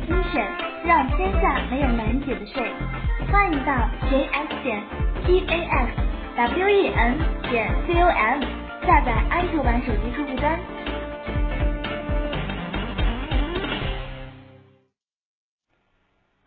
精选，让天下没有难解的税。欢迎到 jx 点 t a x w e n 点 c o m 下载安卓版手机客户端。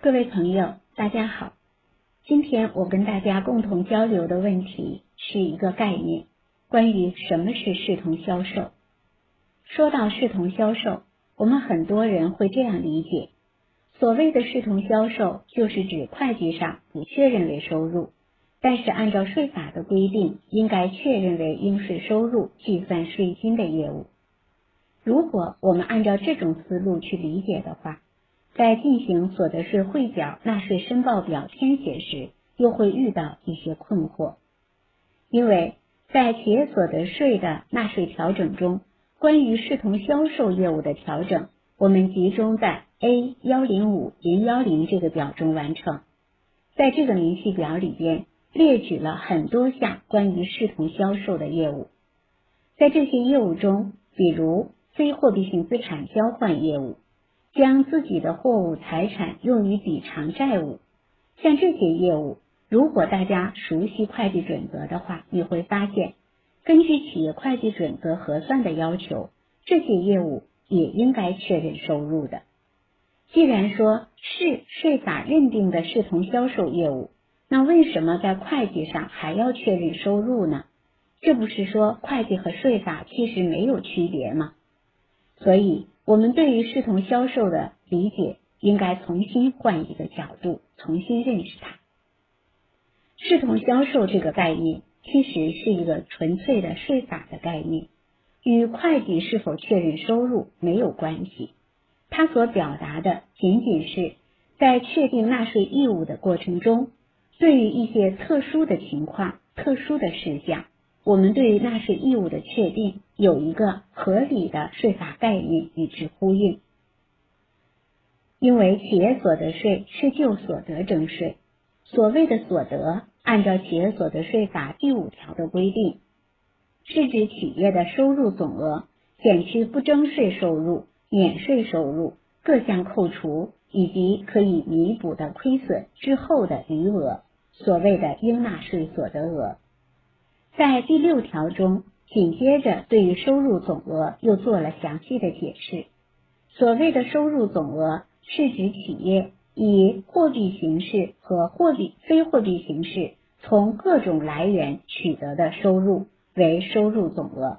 各位朋友，大家好。今天我跟大家共同交流的问题是一个概念，关于什么是视同销售。说到视同销售，我们很多人会这样理解：所谓的视同销售，就是指会计上不确认为收入，但是按照税法的规定，应该确认为应税收入、计算税金的业务。如果我们按照这种思路去理解的话，在进行所得税汇缴纳税申报表填写时，又会遇到一些困惑，因为在企业所得税的纳税调整中，关于视同销售业务的调整，我们集中在 A 幺零五零幺零这个表中完成。在这个明细表里边，列举了很多项关于视同销售的业务，在这些业务中，比如非货币性资产交换业务。将自己的货物财产用于抵偿债务，像这些业务，如果大家熟悉会计准则的话，你会发现，根据企业会计准则核算的要求，这些业务也应该确认收入的。既然说是税法认定的视同销售业务，那为什么在会计上还要确认收入呢？这不是说会计和税法其实没有区别吗？所以。我们对于视同销售的理解，应该重新换一个角度，重新认识它。视同销售这个概念，其实是一个纯粹的税法的概念，与会计是否确认收入没有关系。它所表达的，仅仅是在确定纳税义务的过程中，对于一些特殊的情况、特殊的事项。我们对于纳税义务的确定有一个合理的税法概念与之呼应，因为企业所得税是就所得征税，所谓的所得，按照企业所得税法第五条的规定，是指企业的收入总额减去不征税收入、免税收入各项扣除以及可以弥补的亏损之后的余额，所谓的应纳税所得额。在第六条中，紧接着对于收入总额又做了详细的解释。所谓的收入总额，是指企业以货币形式和货币非货币形式从各种来源取得的收入为收入总额。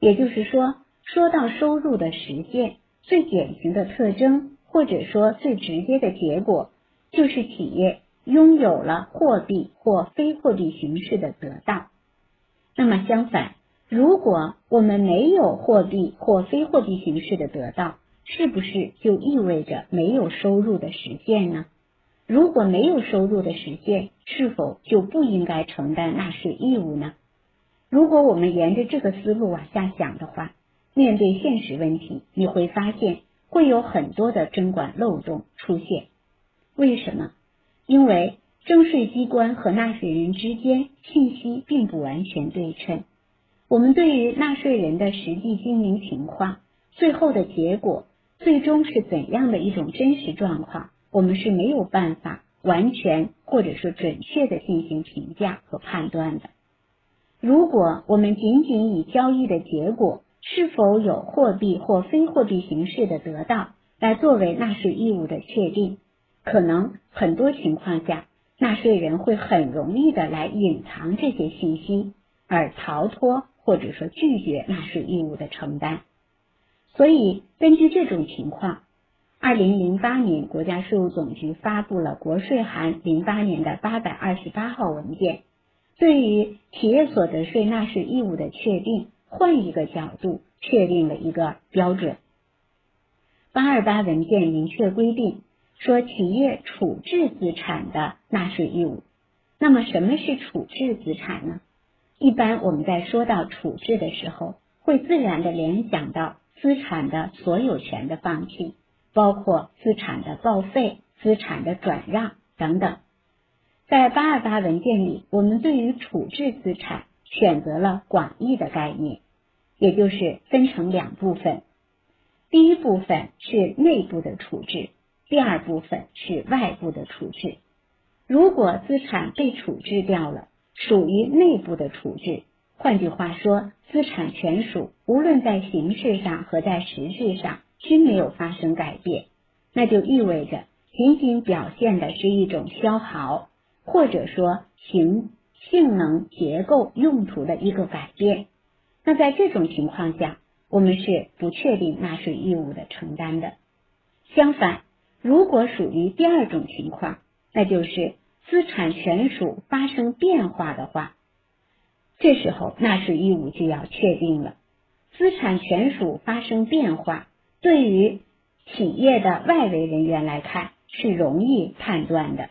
也就是说，说到收入的实现，最典型的特征或者说最直接的结果，就是企业拥有了货币或非货币形式的得到。那么相反，如果我们没有货币或非货币形式的得到，是不是就意味着没有收入的实现呢？如果没有收入的实现，是否就不应该承担纳税义务呢？如果我们沿着这个思路往下想的话，面对现实问题，你会发现会有很多的征管漏洞出现。为什么？因为。征税机关和纳税人之间信息并不完全对称，我们对于纳税人的实际经营情况、最后的结果、最终是怎样的一种真实状况，我们是没有办法完全或者说准确的进行评价和判断的。如果我们仅仅以交易的结果是否有货币或非货币形式的得到来作为纳税义务的确定，可能很多情况下。纳税人会很容易的来隐藏这些信息，而逃脱或者说拒绝纳税义务的承担。所以，根据这种情况，二零零八年国家税务总局发布了国税函零八年的八百二十八号文件，对于企业所得税纳税义务的确定，换一个角度确定了一个标准。八二八文件明确规定。说企业处置资产的纳税义务，那么什么是处置资产呢？一般我们在说到处置的时候，会自然的联想到资产的所有权的放弃，包括资产的报废、资产的转让等等。在八二八文件里，我们对于处置资产选择了广义的概念，也就是分成两部分。第一部分是内部的处置。第二部分是外部的处置。如果资产被处置掉了，属于内部的处置。换句话说，资产权属无论在形式上和在实质上均没有发生改变，那就意味着仅仅表现的是一种消耗，或者说形性能、结构、用途的一个改变。那在这种情况下，我们是不确定纳税义务的承担的。相反，如果属于第二种情况，那就是资产权属发生变化的话。这时候纳税义务就要确定了。资产权属发生变化，对于企业的外围人员来看是容易判断的。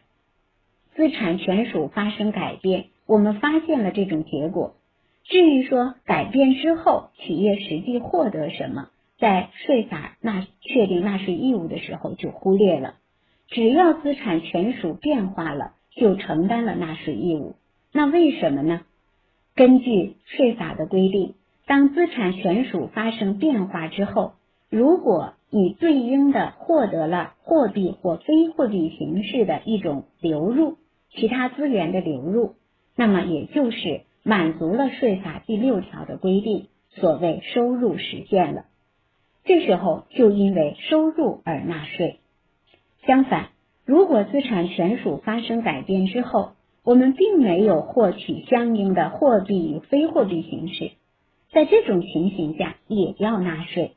资产权属发生改变，我们发现了这种结果。至于说改变之后企业实际获得什么，在税法纳确定纳税义务的时候就忽略了。只要资产权属变化了，就承担了纳税义务。那为什么呢？根据税法的规定，当资产权属发生变化之后，如果你对应的获得了货币或非货币形式的一种流入，其他资源的流入，那么也就是满足了税法第六条的规定，所谓收入实现了。这时候就因为收入而纳税。相反，如果资产权属发生改变之后，我们并没有获取相应的货币与非货币形式，在这种情形下也要纳税。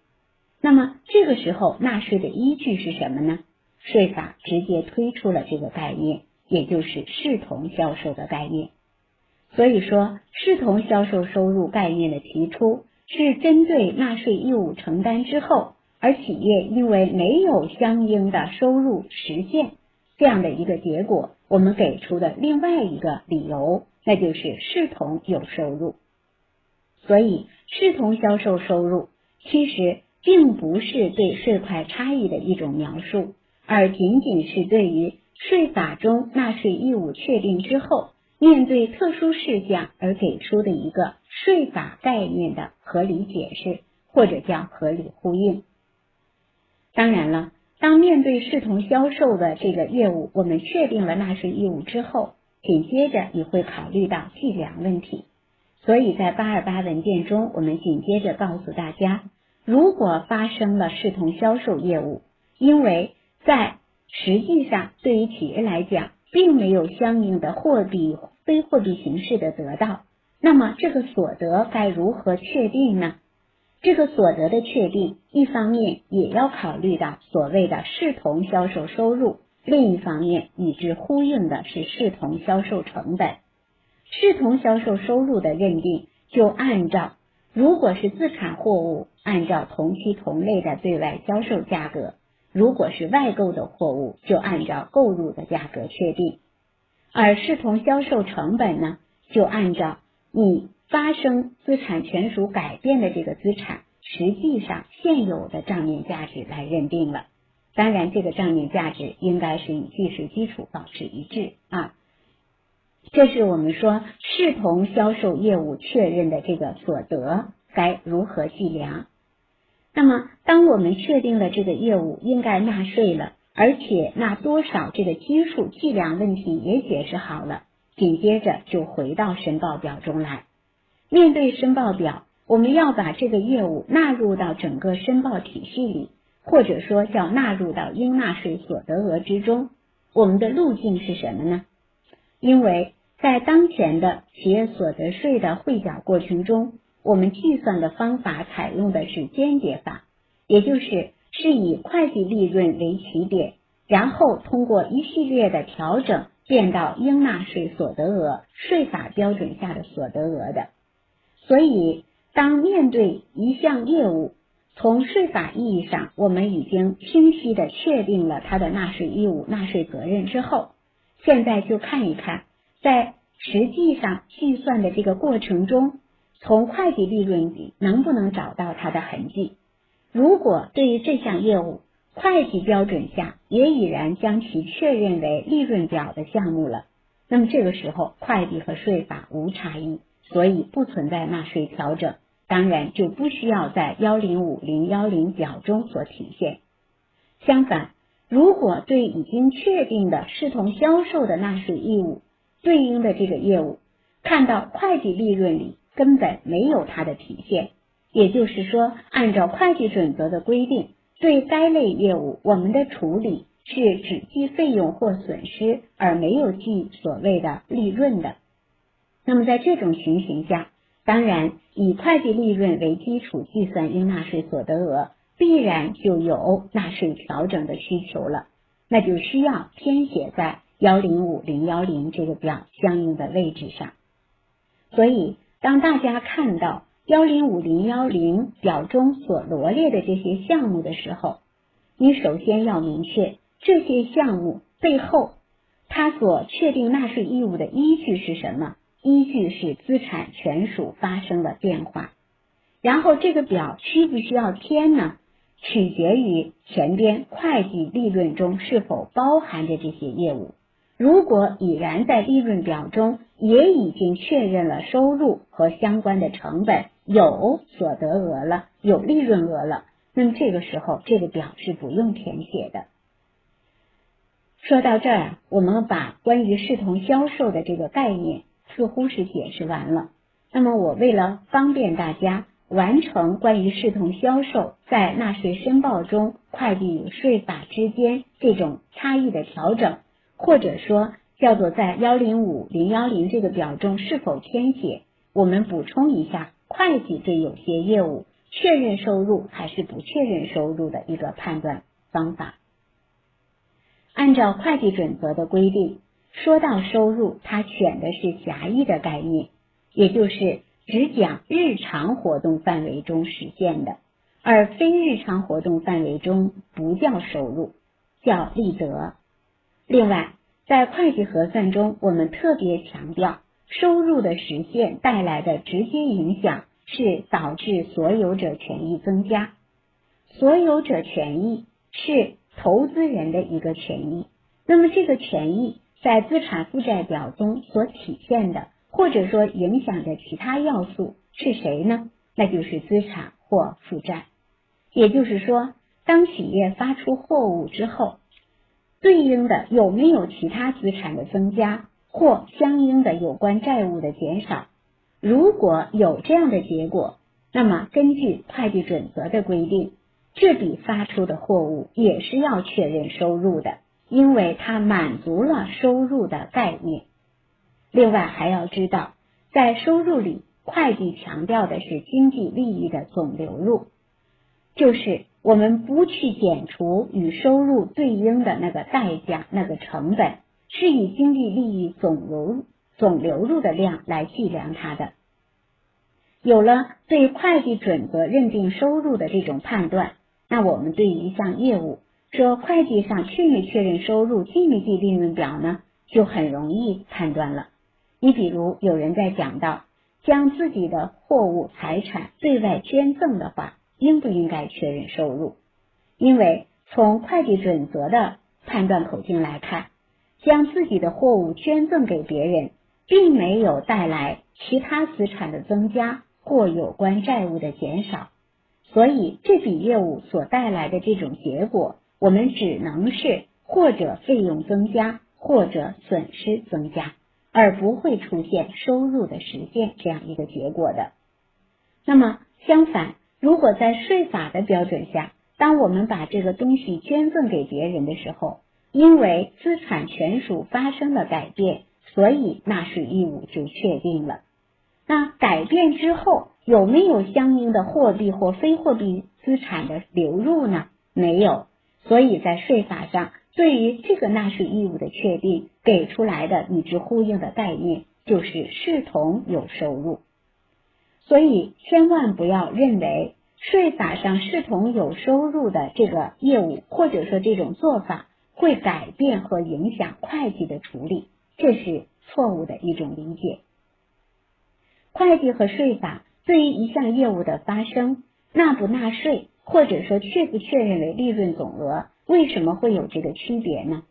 那么这个时候纳税的依据是什么呢？税法直接推出了这个概念，也就是视同销售的概念。所以说，视同销售收入概念的提出，是针对纳税义务承担之后，而企业因为没有相应的收入实现这样的一个结果。我们给出的另外一个理由，那就是视同有收入。所以，视同销售收入其实并不是对税块差异的一种描述，而仅仅是对于税法中纳税义务确定之后，面对特殊事项而给出的一个税法概念的合理解释，或者叫合理呼应。当然了。当面对视同销售的这个业务，我们确定了纳税义务之后，紧接着也会考虑到计量问题。所以在八二八文件中，我们紧接着告诉大家，如果发生了视同销售业务，因为在实际上对于企业来讲，并没有相应的货币、非货币形式的得到，那么这个所得该如何确定呢？这个所得的确定，一方面也要考虑到所谓的视同销售收入，另一方面与之呼应的是视同销售成本。视同销售收入的认定，就按照如果是自产货物，按照同期同类的对外销售价格；如果是外购的货物，就按照购入的价格确定。而视同销售成本呢，就按照你。发生资产权属改变的这个资产，实际上现有的账面价值来认定了。当然，这个账面价值应该是与计税基础保持一致啊。这是我们说视同销售业务确认的这个所得该如何计量。那么，当我们确定了这个业务应该纳税了，而且纳多少这个基数计量问题也解释好了，紧接着就回到申报表中来。面对申报表，我们要把这个业务纳入到整个申报体系里，或者说叫纳入到应纳税所得额之中。我们的路径是什么呢？因为在当前的企业所得税的汇缴过程中，我们计算的方法采用的是间接法，也就是是以会计利润为起点，然后通过一系列的调整变到应纳税所得额税法标准下的所得额的。所以，当面对一项业务，从税法意义上，我们已经清晰的确定了它的纳税义务、纳税责任之后，现在就看一看，在实际上计算的这个过程中，从会计利润里能不能找到它的痕迹。如果对于这项业务，会计标准下也已然将其确认为利润表的项目了，那么这个时候，会计和税法无差异。所以不存在纳税调整，当然就不需要在幺零五零幺零表中所体现。相反，如果对已经确定的视同销售的纳税义务对应的这个业务，看到会计利润里根本没有它的体现，也就是说，按照会计准则的规定，对该类业务我们的处理是只计费用或损失，而没有计所谓的利润的。那么在这种情形下，当然以会计利润为基础计算应纳税所得额，必然就有纳税调整的需求了，那就需要填写在幺零五零幺零这个表相应的位置上。所以，当大家看到幺零五零幺零表中所罗列的这些项目的时候，你首先要明确这些项目背后它所确定纳税义务的依据是什么。依据是资产权属发生了变化，然后这个表需不需要填呢？取决于前边会计利润中是否包含着这些业务。如果已然在利润表中也已经确认了收入和相关的成本，有所得额了，有利润额了，那么这个时候这个表是不用填写的。说到这儿，我们把关于视同销售的这个概念。似乎是解释完了。那么，我为了方便大家完成关于视同销售在纳税申报中会计与税法之间这种差异的调整，或者说叫做在幺零五零幺零这个表中是否填写，我们补充一下会计对有些业务确认收入还是不确认收入的一个判断方法。按照会计准则的规定。说到收入，它选的是狭义的概念，也就是只讲日常活动范围中实现的，而非日常活动范围中不叫收入，叫利得。另外，在会计核算中，我们特别强调，收入的实现带来的直接影响是导致所有者权益增加。所有者权益是投资人的一个权益，那么这个权益。在资产负债表中所体现的，或者说影响的其他要素是谁呢？那就是资产或负债。也就是说，当企业发出货物之后，对应的有没有其他资产的增加或相应的有关债务的减少？如果有这样的结果，那么根据会计准则的规定，这笔发出的货物也是要确认收入的。因为它满足了收入的概念。另外还要知道，在收入里，会计强调的是经济利益的总流入，就是我们不去减除与收入对应的那个代价、那个成本，是以经济利益总流总流入的量来计量它的。有了对会计准则认定收入的这种判断，那我们对于一项业务。说会计上确没确认收入，记没记利润表呢？就很容易判断了。你比如有人在讲到将自己的货物财产对外捐赠的话，应不应该确认收入？因为从会计准则的判断口径来看，将自己的货物捐赠给别人，并没有带来其他资产的增加或有关债务的减少，所以这笔业务所带来的这种结果。我们只能是或者费用增加，或者损失增加，而不会出现收入的实现这样一个结果的。那么相反，如果在税法的标准下，当我们把这个东西捐赠给别人的时候，因为资产权属发生了改变，所以纳税义务就确定了。那改变之后有没有相应的货币或非货币资产的流入呢？没有。所以在税法上，对于这个纳税义务的确定，给出来的与之呼应的概念就是视同有收入。所以千万不要认为税法上视同有收入的这个业务，或者说这种做法会改变和影响会计的处理，这是错误的一种理解。会计和税法对于一项业务的发生，纳不纳税。或者说确不确认为利润总额，为什么会有这个区别呢？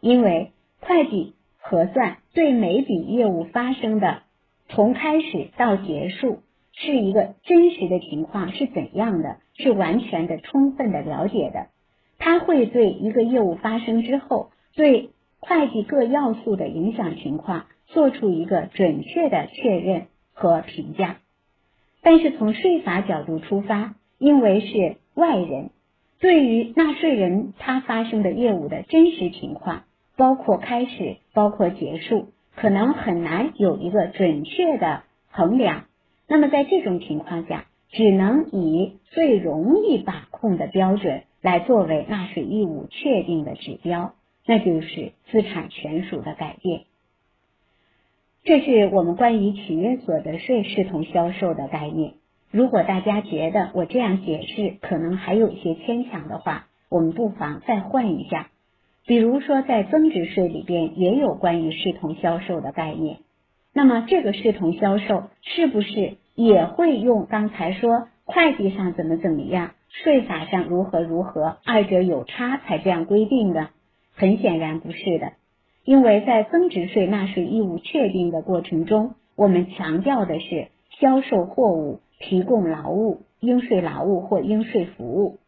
因为会计核算对每笔业务发生的从开始到结束是一个真实的情况是怎样的，是完全的、充分的了解的。它会对一个业务发生之后对会计各要素的影响情况做出一个准确的确认和评价。但是从税法角度出发，因为是外人，对于纳税人他发生的业务的真实情况，包括开始，包括结束，可能很难有一个准确的衡量。那么在这种情况下，只能以最容易把控的标准来作为纳税义务确定的指标，那就是资产权属的改变。这是我们关于企业所得税视同销售的概念。如果大家觉得我这样解释可能还有些牵强的话，我们不妨再换一下。比如说，在增值税里边也有关于视同销售的概念。那么，这个视同销售是不是也会用刚才说会计上怎么怎么样，税法上如何如何，二者有差才这样规定的？很显然不是的。因为在增值税纳税义务确定的过程中，我们强调的是销售货物、提供劳务、应税劳务或应税服务，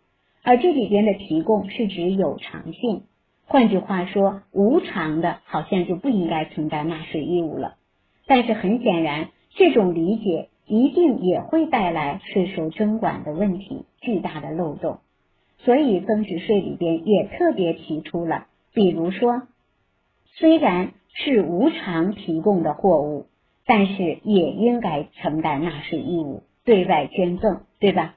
而这里边的提供是指有偿性，换句话说，无偿的好像就不应该承担纳税义务了。但是很显然，这种理解一定也会带来税收征管的问题，巨大的漏洞。所以增值税里边也特别提出了，比如说。虽然是无偿提供的货物，但是也应该承担纳税义务，对外捐赠，对吧？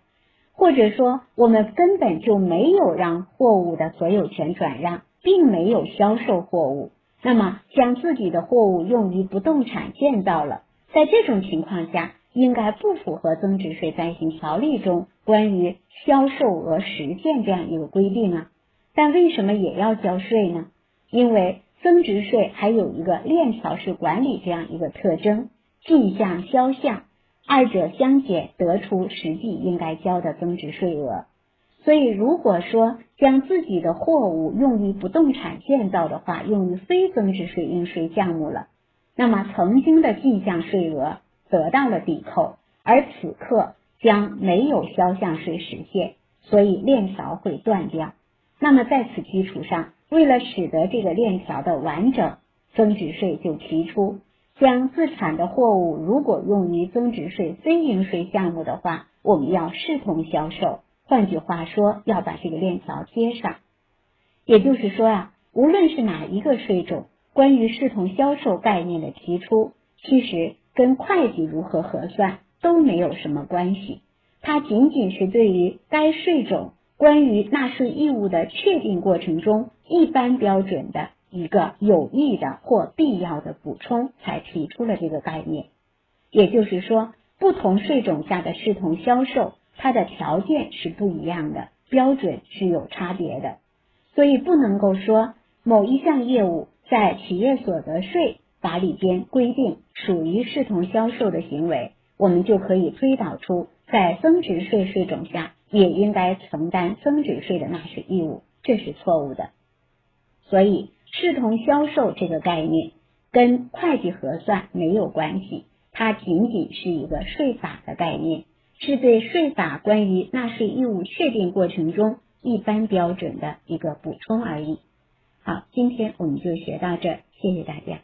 或者说，我们根本就没有让货物的所有权转让，并没有销售货物，那么将自己的货物用于不动产建造了，在这种情况下，应该不符合增值税暂行条例中关于销售额实现这样一个规定啊。但为什么也要交税呢？因为。增值税还有一个链条式管理这样一个特征，进项销项二者相减得出实际应该交的增值税额。所以，如果说将自己的货物用于不动产建造的话，用于非增值税应税项目了，那么曾经的进项税额得到了抵扣，而此刻将没有销项税实现，所以链条会断掉。那么在此基础上。为了使得这个链条的完整，增值税就提出，将自产的货物如果用于增值税非应税项目的话，我们要视同销售。换句话说，要把这个链条接上。也就是说啊，无论是哪一个税种，关于视同销售概念的提出，其实跟会计如何核算都没有什么关系，它仅仅是对于该税种。关于纳税义务的确定过程中一般标准的一个有益的或必要的补充，才提出了这个概念。也就是说，不同税种下的视同销售，它的条件是不一样的，标准是有差别的。所以不能够说某一项业务在企业所得税法里边规定属于视同销售的行为，我们就可以推导出在增值税税种下。也应该承担增值税的纳税义务，这是错误的。所以，视同销售这个概念跟会计核算没有关系，它仅仅是一个税法的概念，是对税法关于纳税义务确定过程中一般标准的一个补充而已。好，今天我们就学到这儿，谢谢大家。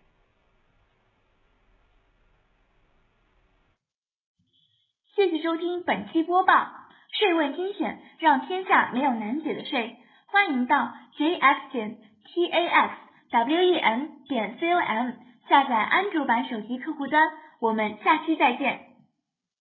谢谢收听本期播报。税问精选，让天下没有难解的税。欢迎到 jx 点 taxwen 点 com 下载安卓版手机客户端。我们下期再见。